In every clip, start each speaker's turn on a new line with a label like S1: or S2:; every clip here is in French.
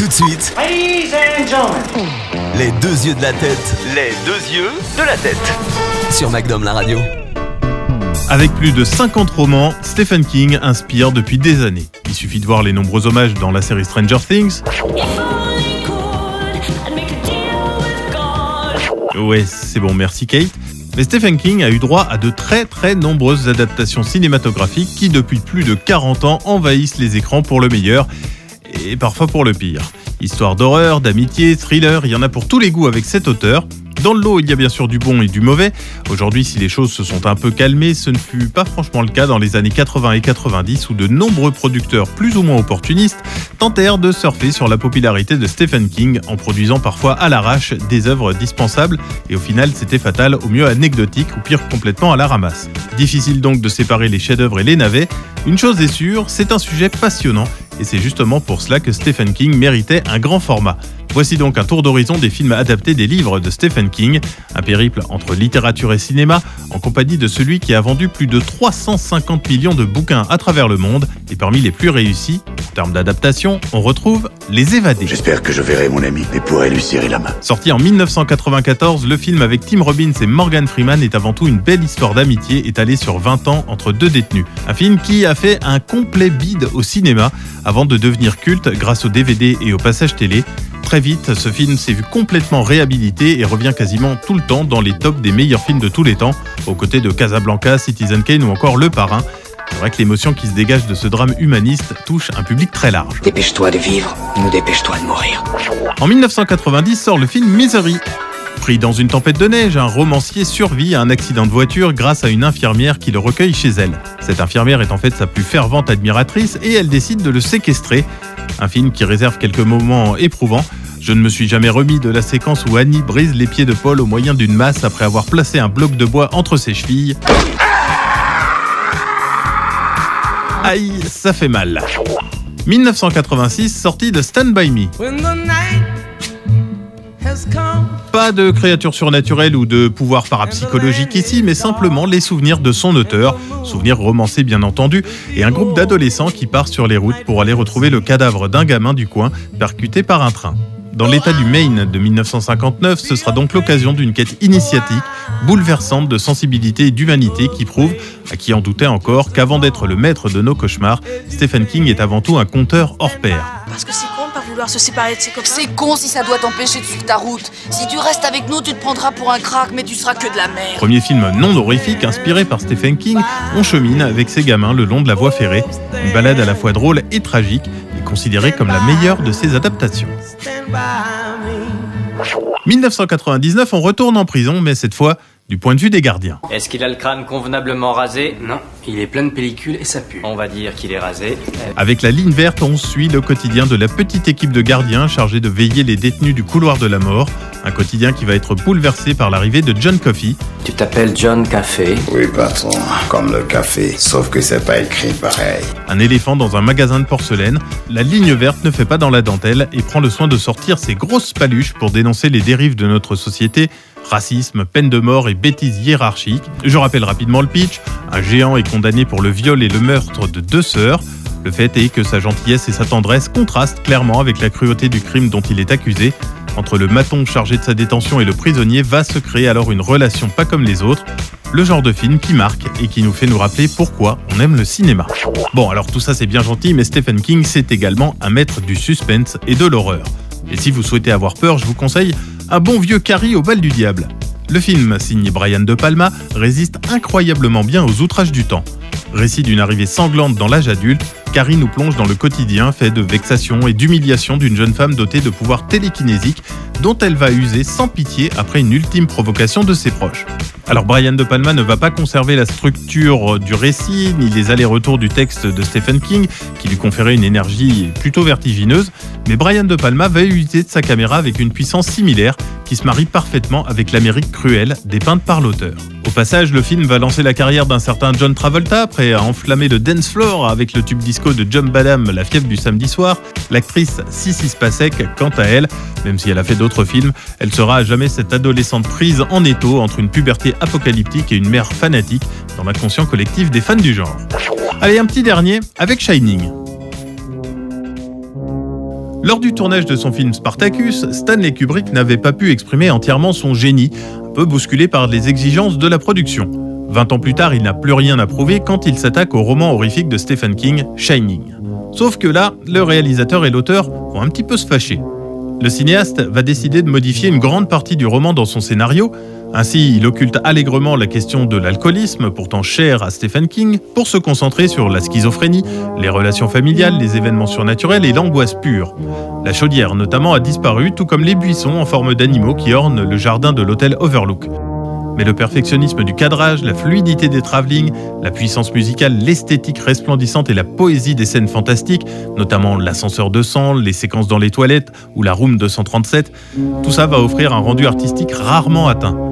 S1: Tout de suite,
S2: Ladies and gentlemen.
S1: les deux yeux de la tête
S3: Les deux yeux de la tête.
S1: sur MacDom la radio.
S4: Avec plus de 50 romans, Stephen King inspire depuis des années. Il suffit de voir les nombreux hommages dans la série Stranger Things. Ouais, c'est bon, merci Kate. Mais Stephen King a eu droit à de très très nombreuses adaptations cinématographiques qui depuis plus de 40 ans envahissent les écrans pour le meilleur et parfois pour le pire. Histoire d'horreur, d'amitié, thriller, il y en a pour tous les goûts avec cet auteur. Dans le lot, il y a bien sûr du bon et du mauvais. Aujourd'hui, si les choses se sont un peu calmées, ce ne fut pas franchement le cas dans les années 80 et 90 où de nombreux producteurs plus ou moins opportunistes tentèrent de surfer sur la popularité de Stephen King en produisant parfois à l'arrache des œuvres dispensables et au final c'était fatal, au mieux anecdotique ou pire complètement à la ramasse. Difficile donc de séparer les chefs-d'œuvre et les navets. Une chose est sûre, c'est un sujet passionnant et c'est justement pour cela que Stephen King méritait un grand format. Voici donc un tour d'horizon des films adaptés des livres de Stephen King, un périple entre littérature et cinéma, en compagnie de celui qui a vendu plus de 350 millions de bouquins à travers le monde, et parmi les plus réussis, en termes d'adaptation, on retrouve Les Évadés.
S5: J'espère que je verrai mon ami et pourrai lui serrer la main.
S4: Sorti en 1994, le film avec Tim Robbins et Morgan Freeman est avant tout une belle histoire d'amitié étalée sur 20 ans entre deux détenus. Un film qui a fait un complet bide au cinéma avant de devenir culte grâce au DVD et au passage télé. Très vite, ce film s'est vu complètement réhabilité et revient quasiment tout le temps dans les tops des meilleurs films de tous les temps, aux côtés de Casablanca, Citizen Kane ou encore Le Parrain. C'est vrai que l'émotion qui se dégage de ce drame humaniste touche un public très large.
S6: Dépêche-toi de vivre, nous dépêche-toi de mourir.
S4: En 1990 sort le film Misery. Pris dans une tempête de neige, un romancier survit à un accident de voiture grâce à une infirmière qui le recueille chez elle. Cette infirmière est en fait sa plus fervente admiratrice et elle décide de le séquestrer. Un film qui réserve quelques moments éprouvants. Je ne me suis jamais remis de la séquence où Annie brise les pieds de Paul au moyen d'une masse après avoir placé un bloc de bois entre ses chevilles. Aïe, ça fait mal. 1986, sortie de Stand By Me. Pas de créatures surnaturelles ou de pouvoirs parapsychologiques ici, mais simplement les souvenirs de son auteur, souvenirs romancés bien entendu, et un groupe d'adolescents qui part sur les routes pour aller retrouver le cadavre d'un gamin du coin percuté par un train. Dans l'état du Maine de 1959, ce sera donc l'occasion d'une quête initiatique, bouleversante de sensibilité et d'humanité qui prouve, à qui en doutait encore, qu'avant d'être le maître de nos cauchemars, Stephen King est avant tout un conteur hors pair.
S7: Parce que c'est con de pas vouloir se séparer de ses copains.
S8: C'est con si ça doit t'empêcher de suivre ta route. Si tu restes avec nous, tu te prendras pour un crack, mais tu seras que de la merde.
S4: Premier film non horrifique inspiré par Stephen King, on chemine avec ses gamins le long de la voie ferrée, une balade à la fois drôle et tragique, considérée comme la meilleure de ses adaptations. 1999, on retourne en prison, mais cette fois du point de vue des gardiens.
S9: Est-ce qu'il a le crâne convenablement rasé
S6: Non, il est plein de pellicules et ça pue.
S9: On va dire qu'il est rasé.
S4: Avec la ligne verte, on suit le quotidien de la petite équipe de gardiens chargée de veiller les détenus du couloir de la mort, un quotidien qui va être bouleversé par l'arrivée de John Coffey,
S6: Tu t'appelles John Café.
S5: Oui, patron, comme le café, sauf que c'est pas écrit pareil.
S4: un éléphant dans un magasin de porcelaine. La ligne verte ne fait pas dans la dentelle et prend le soin de sortir ses grosses paluches pour dénoncer les dérives de notre société, racisme, peine de mort et bêtises hiérarchiques. Je rappelle rapidement le pitch. Un géant est condamné pour le viol et le meurtre de deux sœurs. Le fait est que sa gentillesse et sa tendresse contrastent clairement avec la cruauté du crime dont il est accusé. Entre le maton chargé de sa détention et le prisonnier va se créer alors une relation pas comme les autres. Le genre de film qui marque et qui nous fait nous rappeler pourquoi on aime le cinéma. Bon, alors tout ça c'est bien gentil, mais Stephen King c'est également un maître du suspense et de l'horreur. Et si vous souhaitez avoir peur, je vous conseille un bon vieux Carrie au bal du diable. Le film, signé Brian De Palma, résiste incroyablement bien aux outrages du temps. Récit d'une arrivée sanglante dans l'âge adulte, Carrie nous plonge dans le quotidien fait de vexation et d'humiliation d'une jeune femme dotée de pouvoirs télékinésiques dont elle va user sans pitié après une ultime provocation de ses proches. Alors Brian De Palma ne va pas conserver la structure du récit ni les allers-retours du texte de Stephen King qui lui conférait une énergie plutôt vertigineuse, mais Brian De Palma va user de sa caméra avec une puissance similaire qui se marie parfaitement avec l'Amérique cruelle dépeinte par l'auteur. Au passage, le film va lancer la carrière d'un certain John Travolta après à enflammer le dance floor avec le tube disco de John Badham, La fièvre du samedi soir. L'actrice Sissy Spacek, quant à elle, même si elle a fait d'autres films, elle sera à jamais cette adolescente prise en étau entre une puberté apocalyptique et une mère fanatique dans l'inconscient collectif des fans du genre. Allez, un petit dernier avec Shining. Lors du tournage de son film Spartacus, Stanley Kubrick n'avait pas pu exprimer entièrement son génie, peu bousculé par les exigences de la production. 20 ans plus tard, il n'a plus rien à prouver quand il s'attaque au roman horrifique de Stephen King, Shining. Sauf que là, le réalisateur et l'auteur vont un petit peu se fâcher. Le cinéaste va décider de modifier une grande partie du roman dans son scénario. Ainsi, il occulte allègrement la question de l'alcoolisme, pourtant cher à Stephen King, pour se concentrer sur la schizophrénie, les relations familiales, les événements surnaturels et l'angoisse pure. La chaudière notamment a disparu, tout comme les buissons en forme d'animaux qui ornent le jardin de l'hôtel Overlook. Mais le perfectionnisme du cadrage, la fluidité des travelling, la puissance musicale, l'esthétique resplendissante et la poésie des scènes fantastiques, notamment l'ascenseur de sang, les séquences dans les toilettes ou la room 237, tout ça va offrir un rendu artistique rarement atteint.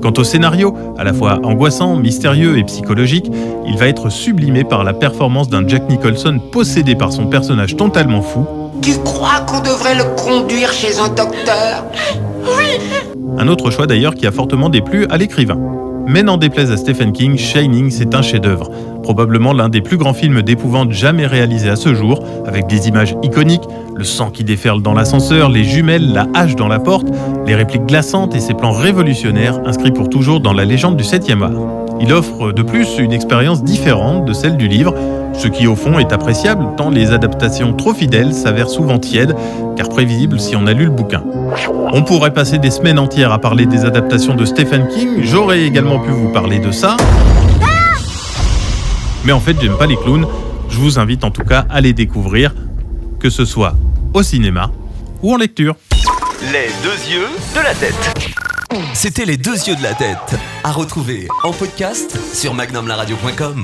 S4: Quant au scénario, à la fois angoissant, mystérieux et psychologique, il va être sublimé par la performance d'un Jack Nicholson possédé par son personnage totalement fou.
S10: Tu crois qu'on devrait le conduire chez un docteur?
S4: Un autre choix d'ailleurs qui a fortement déplu à l'écrivain. Mais n'en déplaise à Stephen King, Shining, c'est un chef-d'œuvre. Probablement l'un des plus grands films d'épouvante jamais réalisés à ce jour, avec des images iconiques, le sang qui déferle dans l'ascenseur, les jumelles, la hache dans la porte, les répliques glaçantes et ses plans révolutionnaires inscrits pour toujours dans la légende du 7e art. Il offre de plus une expérience différente de celle du livre, ce qui au fond est appréciable tant les adaptations trop fidèles s'avèrent souvent tièdes, car prévisibles si on a lu le bouquin. On pourrait passer des semaines entières à parler des adaptations de Stephen King, j'aurais également pu vous parler de ça. Mais en fait, j'aime pas les clowns, je vous invite en tout cas à les découvrir, que ce soit au cinéma ou en lecture.
S3: Les deux yeux de la tête.
S1: C'était les deux yeux de la tête. À retrouver en podcast sur magnumlaradio.com.